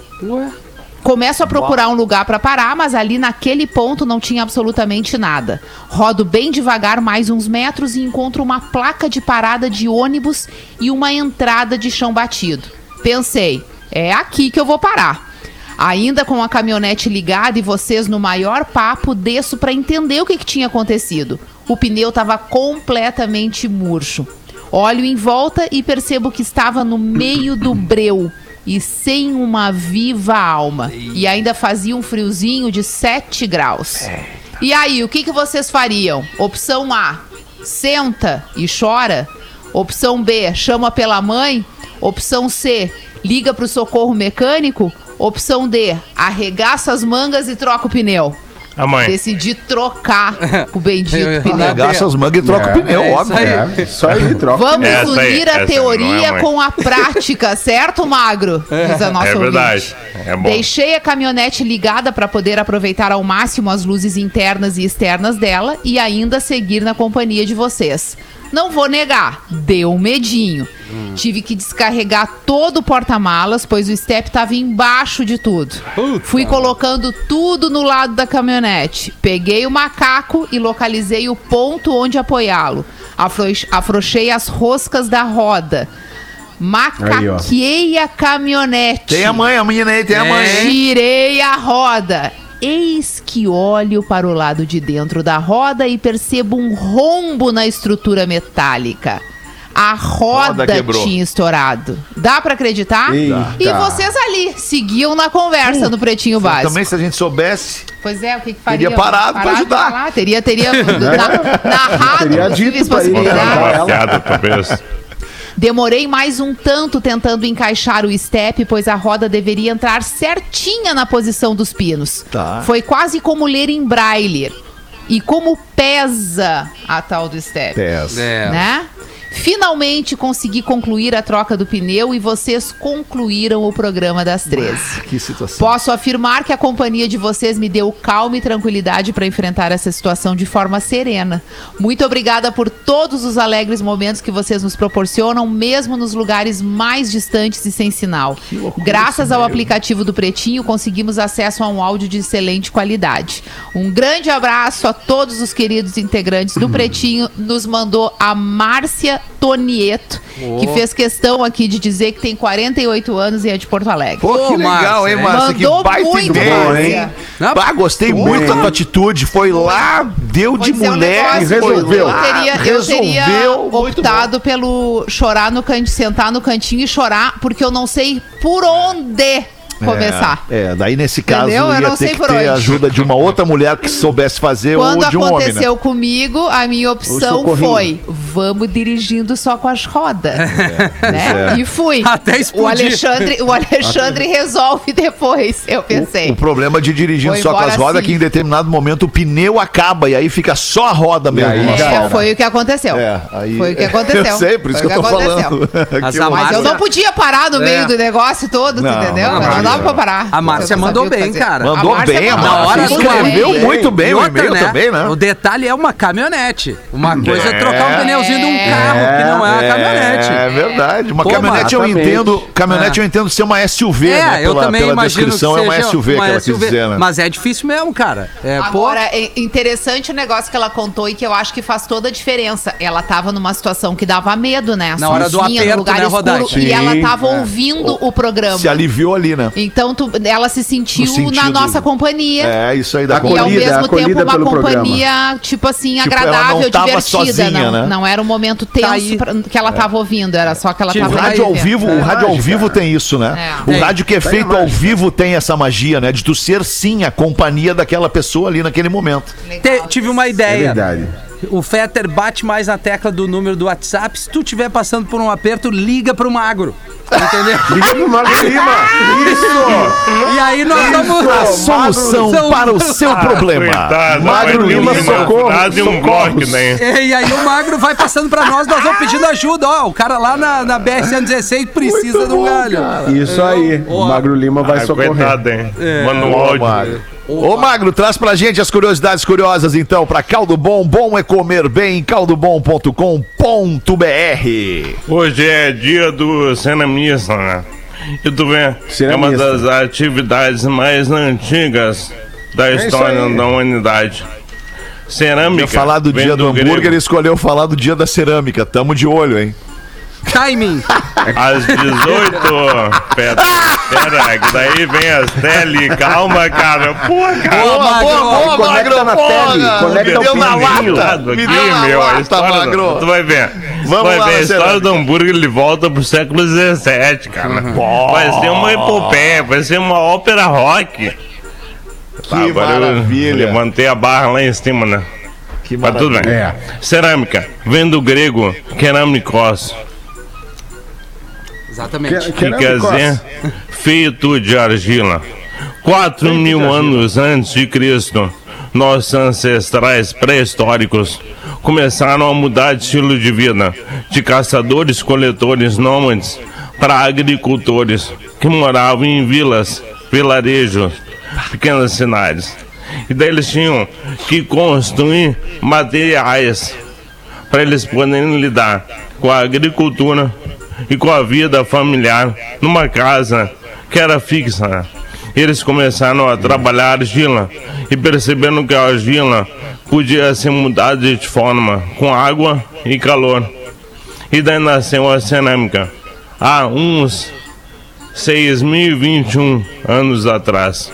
Começo a procurar um lugar para parar, mas ali naquele ponto não tinha absolutamente nada. Rodo bem devagar mais uns metros e encontro uma placa de parada de ônibus e uma entrada de chão batido. Pensei, é aqui que eu vou parar. Ainda com a caminhonete ligada e vocês no maior papo, desço para entender o que, que tinha acontecido. O pneu estava completamente murcho. Olho em volta e percebo que estava no meio do breu e sem uma viva alma. E ainda fazia um friozinho de 7 graus. E aí, o que, que vocês fariam? Opção A: senta e chora. Opção B: chama pela mãe. Opção C: liga para o socorro mecânico. Opção D, arregaça as mangas e troca o pneu. A mãe. Decidi trocar o bendito Eu- pneu. Arregaça as mangas e troca É, o pneu, é isso óbvio. aí. É, só aí, troca. Vamos Essa aí, unir essa a não teoria é com a prática, certo, Magro? Diz a nossa É verdade. É bom. Deixei a caminhonete ligada para poder aproveitar ao máximo as luzes internas e externas dela e ainda seguir na companhia de vocês. Não vou negar, deu um medinho. Tive que descarregar todo o porta-malas, pois o step estava embaixo de tudo. Fui colocando tudo no lado da caminhonete. Peguei o macaco e localizei o ponto onde apoiá-lo. Afro- Afrouxei as roscas da roda. Macaqueei a caminhonete. Tem a mãe, a menina aí, tem a mãe, hein? Tirei a roda. Eis que olho para o lado de dentro da roda e percebo um rombo na estrutura metálica. A roda, Roda quebrou. tinha estourado. Dá pra acreditar? Eita. E vocês ali seguiam na conversa no Pretinho Básico. Também, se a gente soubesse. Pois é, o que, que faria? Teria parado pra de ajudar. Teria, teria na- narrado Teria dito possibilidades. Piada, talvez. Demorei mais um tanto tentando encaixar o step, pois a roda deveria entrar certinha na posição dos pinos. Tá. Foi quase como ler em braille. E como pesa a tal do step. Pesa. É. Né? Finalmente consegui concluir a troca do pneu e vocês concluíram o programa das 13. Que situação. Posso afirmar que a companhia de vocês me deu calma e tranquilidade para enfrentar essa situação de forma serena. Muito obrigada por todos os alegres momentos que vocês nos proporcionam, mesmo nos lugares mais distantes e sem sinal. Graças ao aplicativo do Pretinho, conseguimos acesso a um áudio de excelente qualidade. Um grande abraço a todos os queridos integrantes do Pretinho. Nos mandou a Márcia Tonieto, que fez questão aqui de dizer que tem 48 anos e é de Porto Alegre. Pô, que legal, Márcia, hein? Márcia? Que Mandou baita muito, ideia, hein? Bah, gostei Foi. muito da tua atitude. Foi lá, deu de um mulher negócio e que resolveu. Eu teria, eu teria resolveu. Optado pelo chorar no cantinho, sentar no cantinho e chorar, porque eu não sei por onde começar. É, é, daí nesse caso Entendeu? Eu ia não sei ter que por ter onde. a ajuda de uma outra mulher que soubesse fazer Quando ou de um homem, né? aconteceu comigo, a minha opção foi: vamos dirigindo só com as rodas. né? é. E fui. Até o explodir. Alexandre, o Alexandre resolve depois, eu pensei. O problema de dirigir Vou só com as rodas é assim. que em determinado momento o pneu acaba e aí fica só a roda mesmo. aí. É, foi o que aconteceu. É, aí... Foi o que aconteceu. Eu sei, por isso Foi que eu o tô que aconteceu. falando. Mas Que eu- não podia parar no meio É. do negócio todo, tu Não, entendeu? não. Dava pra parar. A Márcia mandou bem, fazer. cara. Mandou A Márcia bem, a mandou Na hora Márcia escreveu bem. muito bem E o e-mail também, né? O detalhe é uma caminhonete. Uma coisa é trocar um É. pneuzinho de um carro, que não é uma caminhonete. É verdade. Uma Pô, caminhonete eu entendo. Caminhonete É. eu entendo ser uma SUV, É, né? eu também pela imagino que descrição seja é uma SUV que ela quis dizer, né? Mas é difícil mesmo, cara. É, Agora, é interessante o negócio que ela contou e que eu acho que faz toda a diferença. Ela tava numa situação que dava medo, né? Na hora do aperto, no lugar né, escuro? E ela tava é. ouvindo o programa. Se aliviou ali, né? Então, tu- ela se sentiu No sentido- na nossa companhia. É, isso aí da E Acolhida, ao mesmo tempo uma companhia, tipo assim, Tipo, ela agradável, divertida. sozinha, não, né? não era um momento tenso Tá pra- que ela tava ouvindo, era só que ela Tipo, O tava rádio ao vivo, o rádio ao vivo tem isso, né? É. O rádio que é feito ao vivo tem essa magia, né? De tu ser sim a companhia daquela pessoa ali naquele momento. te- tive uma É ideia. verdade. O Fetter bate mais na tecla do número do WhatsApp. Se tu estiver passando por um aperto, liga pro magro. Entendeu? Liga pro Marco Lima. Isso! e aí nós vamos. A solução Magro- para o seu problema. Coitado, Magro ter Lima, socorro, e um bloco, né? É, E aí o magro vai passando pra nós, nós vamos pedindo ajuda. Ó, o cara lá na, na BR-116 precisa de um galho. Isso aí. O Magro Lima vai Ah, socorrer. coitado, hein? Manda um Ô. Magro. Ô, Magro, traz pra gente as curiosidades curiosas, então, pra Caldo Bom. Bom é comer bem, caldobom.com.br. Hoje é dia do ceramista, né? E tu vê, é uma Ceramista. das atividades mais antigas da isso história da humanidade. Cerâmica. Ia falar do dia do hambúrguer, grego. ele escolheu falar do dia da cerâmica. Tamo de olho, hein? Timing. Às 18. Pera, pera, que daí vem as tele. Calma, cara. Pô, cara. Boa, Magro. conecta na tele, conecta Deu o na lata. Me aqui, deu na meu. a lata, história do- Magro. Tu vai ver. Vamos vai lá, ver. A história do hambúrguer ele volta pro século XVII, cara. Vai ser uma epopeia, vai ser uma ópera rock. Tá, Que maravilha. Eu levantei a barra lá em cima, né? Que Mas tudo bem. É. Cerâmica, vem do grego keramikos. Exatamente. Que- dizer feito de argila. Quatro mil anos antes de Cristo, nossos ancestrais pré-históricos começaram a mudar de estilo de vida, de caçadores-coletores nômades para agricultores que moravam em vilas, vilarejos, pequenas cidades. E daí eles tinham que construir materiais para eles poderem lidar com a agricultura e com a vida familiar numa casa que era fixa. Eles começaram a trabalhar argila e perceberam que a argila podia ser mudada de forma com água e calor. E daí nasceu a cerâmica há uns 6.021 anos atrás.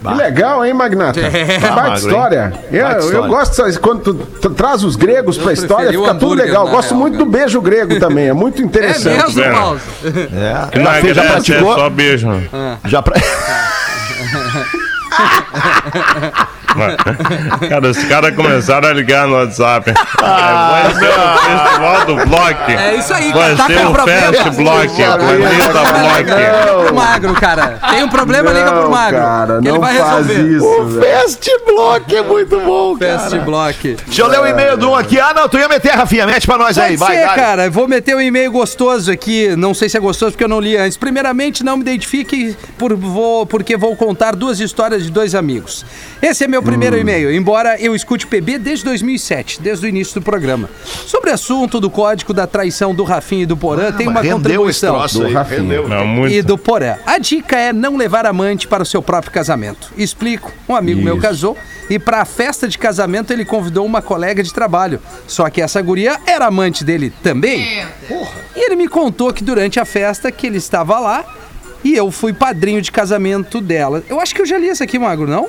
Que legal, hein, Magnata? É. Bah, baita magro, história. Eu, Baita eu história. gosto quando tu, tu traz os gregos pra história, fica tudo legal. Eu na gosto real, muito cara. do beijo grego também, é muito É interessante. mesmo, vendo? Paulo? É. Na Fê, já Grécia é praticou? só beijo. Já pra... Cara, os caras começaram a ligar no WhatsApp. vai ser o festival do Block. É isso aí, Vai cara. Tá ser com o problema. Fest Block. Planeta Block. Pro magro, cara. Tem um problema, liga pro Não, magro. cara, que ele não vai faz resolver. isso, velho. Fast Block é muito bom, cara. Fast Block. Deixa eu ler o e-mail do um aqui. Ah, não, tu ia meter, Rafinha. Mete pra nós aí. Pode Vai, ser, vai. cara. Eu Vou meter um e-mail gostoso aqui. Não sei se é gostoso porque eu não li antes. Primeiramente, não me identifique por, vou, porque vou contar duas histórias de dois amigos. Esse é meu primeiro Hum. e-mail, embora eu escute PB desde 2007, desde o início do programa. Sobre o assunto do código da traição do Rafinha e do Porã, tem uma Ah, Rendeu esse contribuição. Do aí. Rafinha. Não. E do Porã. A dica é não levar amante para o seu próprio casamento. Explico. Um amigo meu Isso. casou e para a festa de casamento ele convidou uma colega de trabalho. Só que essa guria era amante dele também. E ele me contou que durante a festa que ele estava lá e eu fui padrinho de casamento dela. Eu acho que eu já li isso aqui, Magro, não?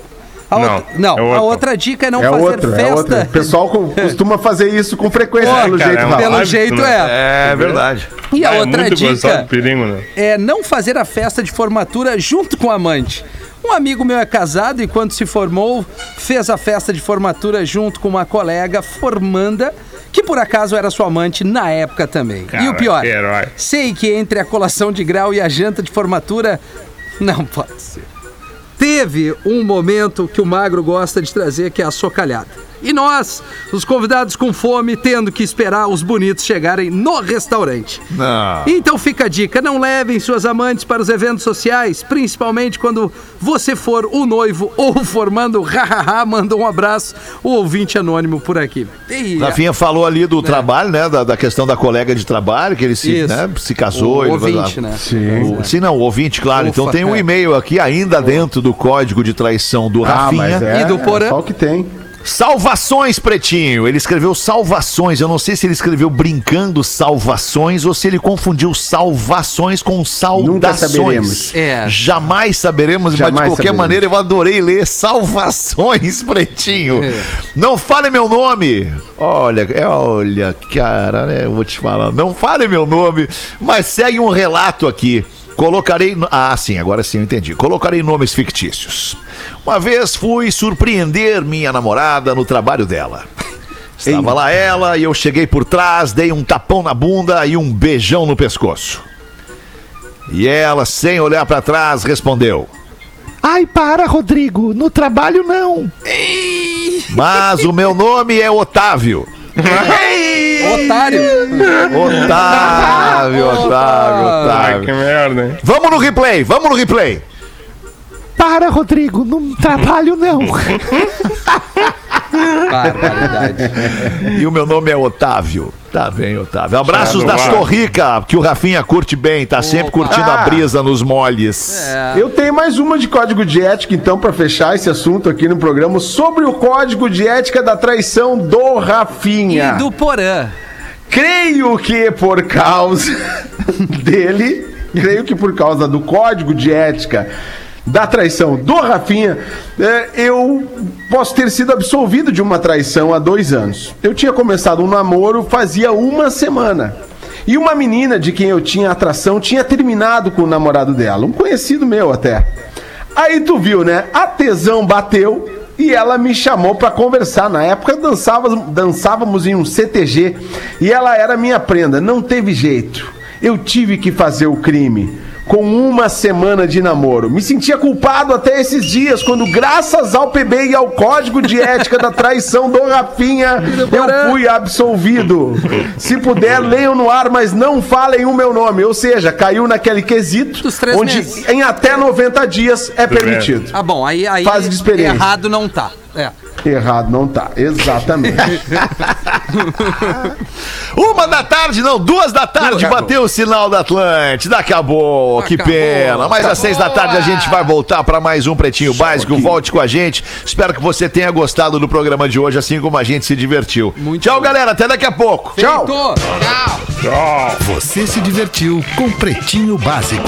A Não, outra, não, é a outra dica é não É fazer outro, festa. é outro. O pessoal co- costuma fazer isso com frequência, pelo cara, jeito, é. Pelo hábito, jeito né? é. É verdade. E a é outra dica perigo, né? é não fazer a festa de formatura junto com o amante. Um amigo meu é casado e quando se formou, fez a festa de formatura junto com uma colega formanda, que por acaso era sua amante na época também. e Cara, o pior, sei que entre a colação de grau e a janta de formatura, não pode ser. Teve um momento que o magro gosta de trazer, que é a socalhada. E nós, os convidados com fome, tendo que esperar os bonitos chegarem no restaurante. Não. Então fica a dica, não levem suas amantes para os eventos sociais, principalmente quando você for o noivo ou o formando, hahaha, manda um abraço, o ouvinte anônimo por aqui. E, Rafinha falou ali do trabalho, né? Da, da questão da colega de trabalho, que ele se, né, se casou. O ele- ouvinte, né? Sim. O- sim, não, o ouvinte, claro. Ufa, então tem um é. e-mail aqui, ainda dentro do código de traição do Ah, Rafinha. mas é, E do Porã? é só o que tem. Salvações, Pretinho. Ele escreveu salvações. Eu não sei se ele escreveu brincando salvações ou se ele confundiu salvações com saudações. saberemos. É. Jamais saberemos, mas de Jamais qualquer saberemos. maneira eu adorei ler salvações, Pretinho. É. Não fale meu nome. Olha, é, olha, cara, né, eu vou te falar. Não fale meu nome, mas segue um relato aqui. Colocarei. Ah, sim, agora sim eu entendi. Colocarei nomes fictícios. Uma vez fui surpreender minha namorada no trabalho dela. Estava lá ela e eu cheguei por trás, dei um tapão na bunda e um beijão no pescoço. E ela, sem olhar pra trás, respondeu: Ai, para, Rodrigo, no trabalho não. Mas o meu nome é Otávio. Otário! Otávio, Otávio, Ai, que Otávio. merda, hein? Vamos no replay, vamos no replay. Para, Rodrigo, no trabalho não. Barbaridade. E o meu nome é Otávio. Tá bem, Otávio. Abraços da. Torrica, que o Rafinha curte bem, tá sempre curtindo a Ah. brisa nos moles. Eu tenho mais uma de código de ética, então, pra fechar esse assunto aqui no programa, sobre o código de ética da traição do Rafinha. E do Porã. Creio que por causa dele, creio que por causa do código de ética da traição do Rafinha, é, eu posso ter sido absolvido de uma traição há dois anos. Eu tinha começado um namoro fazia uma semana. E uma menina de quem eu tinha atração tinha terminado com o namorado dela, um conhecido meu até. Aí tu viu, né? A tesão bateu e ela me chamou pra conversar. Na época dançávamos, dançávamos em um CTG e ela era minha prenda. Não teve jeito. Eu tive que fazer o crime. Com uma semana de namoro. Me sentia culpado até esses dias, quando, graças ao PB e ao código de ética da traição do Rafinha, eu fui absolvido. Se puder, leiam no ar, mas não falem o meu nome. Ou seja, caiu naquele quesito onde meses. em até 90 dias é permitido. Ah, bom, aí, aí Fase de experiência. errado não tá. É. Errado não tá, exatamente. Uma da tarde, não, duas da tarde, Acabou. bateu o sinal da Atlântida. Acabou, que Acabou. pena. Mas às seis da tarde a gente vai voltar para mais um Pretinho Básico. Volte com a gente. Espero que você tenha gostado do programa de hoje, assim como a gente se divertiu. Muito Tchau, bom. galera. Até daqui a pouco. Tchau. Feito. Você se divertiu com Pretinho Básico.